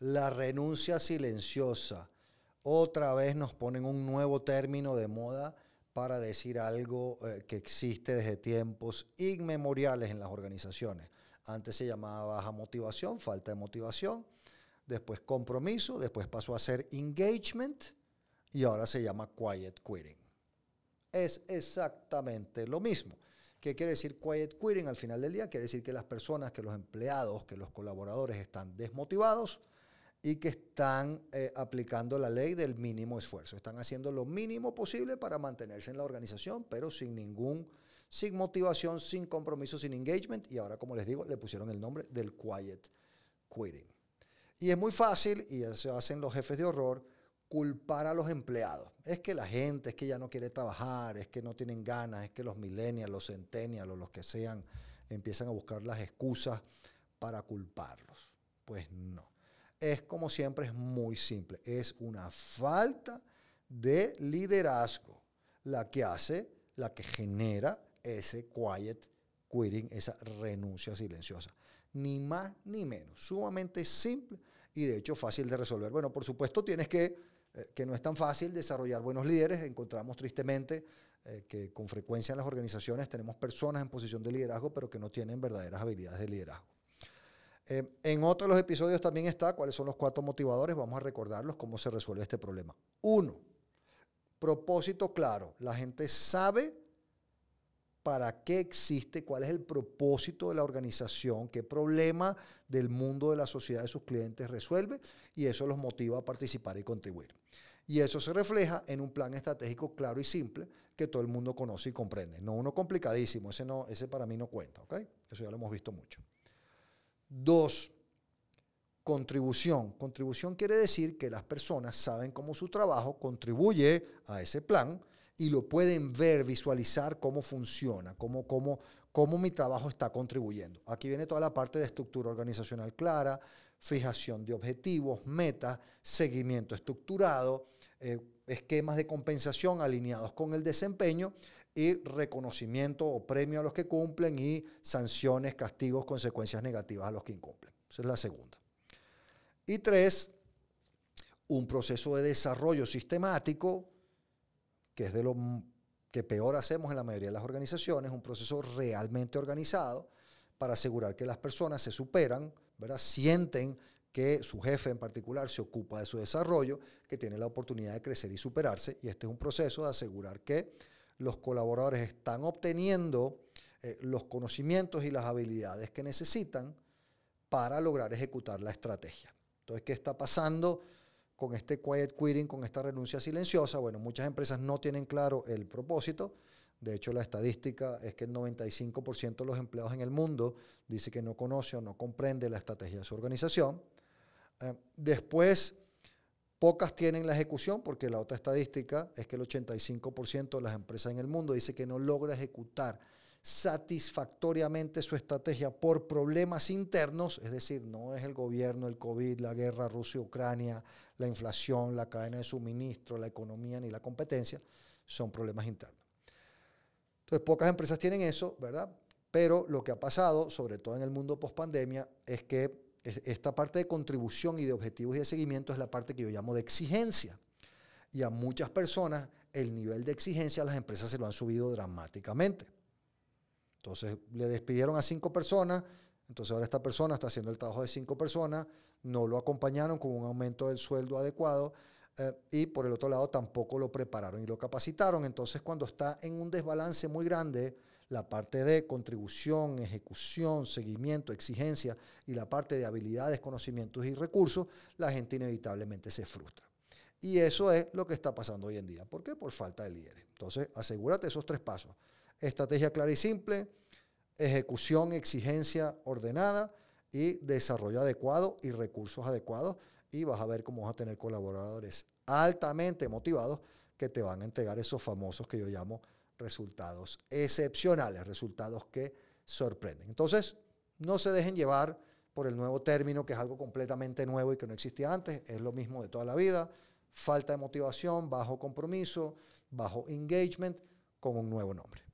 la renuncia silenciosa. Otra vez nos ponen un nuevo término de moda para decir algo eh, que existe desde tiempos inmemoriales en las organizaciones. Antes se llamaba baja motivación, falta de motivación, después compromiso, después pasó a ser engagement y ahora se llama quiet quitting. Es exactamente lo mismo. ¿Qué quiere decir quiet quitting al final del día? Quiere decir que las personas, que los empleados, que los colaboradores están desmotivados, y que están eh, aplicando la ley del mínimo esfuerzo. Están haciendo lo mínimo posible para mantenerse en la organización, pero sin ningún, sin motivación, sin compromiso, sin engagement. Y ahora, como les digo, le pusieron el nombre del quiet quitting. Y es muy fácil, y eso hacen los jefes de horror, culpar a los empleados. Es que la gente, es que ya no quiere trabajar, es que no tienen ganas, es que los millennials, los centennials los que sean, empiezan a buscar las excusas para culparlos. Pues no es como siempre, es muy simple. Es una falta de liderazgo la que hace, la que genera ese quiet quitting, esa renuncia silenciosa. Ni más ni menos. Sumamente simple y de hecho fácil de resolver. Bueno, por supuesto tienes que, eh, que no es tan fácil desarrollar buenos líderes. Encontramos tristemente eh, que con frecuencia en las organizaciones tenemos personas en posición de liderazgo, pero que no tienen verdaderas habilidades de liderazgo. Eh, en otro de los episodios también está cuáles son los cuatro motivadores. Vamos a recordarlos cómo se resuelve este problema. Uno, propósito claro. La gente sabe para qué existe, cuál es el propósito de la organización, qué problema del mundo de la sociedad de sus clientes resuelve y eso los motiva a participar y contribuir. Y eso se refleja en un plan estratégico claro y simple que todo el mundo conoce y comprende. No uno complicadísimo, ese, no, ese para mí no cuenta, ¿ok? Eso ya lo hemos visto mucho. Dos, contribución. Contribución quiere decir que las personas saben cómo su trabajo contribuye a ese plan y lo pueden ver, visualizar cómo funciona, cómo, cómo, cómo mi trabajo está contribuyendo. Aquí viene toda la parte de estructura organizacional clara, fijación de objetivos, metas, seguimiento estructurado, eh, esquemas de compensación alineados con el desempeño y reconocimiento o premio a los que cumplen y sanciones, castigos, consecuencias negativas a los que incumplen. Esa es la segunda. Y tres, un proceso de desarrollo sistemático, que es de lo que peor hacemos en la mayoría de las organizaciones, un proceso realmente organizado para asegurar que las personas se superan, ¿verdad? sienten que su jefe en particular se ocupa de su desarrollo, que tiene la oportunidad de crecer y superarse, y este es un proceso de asegurar que los colaboradores están obteniendo eh, los conocimientos y las habilidades que necesitan para lograr ejecutar la estrategia. Entonces, ¿qué está pasando con este quiet quitting, con esta renuncia silenciosa? Bueno, muchas empresas no tienen claro el propósito. De hecho, la estadística es que el 95% de los empleados en el mundo dice que no conoce o no comprende la estrategia de su organización. Eh, después, Pocas tienen la ejecución porque la otra estadística es que el 85% de las empresas en el mundo dice que no logra ejecutar satisfactoriamente su estrategia por problemas internos, es decir, no es el gobierno, el COVID, la guerra Rusia-Ucrania, la inflación, la cadena de suministro, la economía ni la competencia, son problemas internos. Entonces, pocas empresas tienen eso, ¿verdad? Pero lo que ha pasado, sobre todo en el mundo post-pandemia, es que esta parte de contribución y de objetivos y de seguimiento es la parte que yo llamo de exigencia. Y a muchas personas el nivel de exigencia a las empresas se lo han subido dramáticamente. Entonces le despidieron a cinco personas, entonces ahora esta persona está haciendo el trabajo de cinco personas, no lo acompañaron con un aumento del sueldo adecuado eh, y por el otro lado tampoco lo prepararon y lo capacitaron. Entonces cuando está en un desbalance muy grande, la parte de contribución, ejecución, seguimiento, exigencia y la parte de habilidades, conocimientos y recursos, la gente inevitablemente se frustra. Y eso es lo que está pasando hoy en día. ¿Por qué? Por falta de líderes. Entonces, asegúrate esos tres pasos. Estrategia clara y simple, ejecución, exigencia ordenada y desarrollo adecuado y recursos adecuados y vas a ver cómo vas a tener colaboradores altamente motivados que te van a entregar esos famosos que yo llamo resultados excepcionales, resultados que sorprenden. Entonces, no se dejen llevar por el nuevo término, que es algo completamente nuevo y que no existía antes, es lo mismo de toda la vida, falta de motivación, bajo compromiso, bajo engagement, con un nuevo nombre.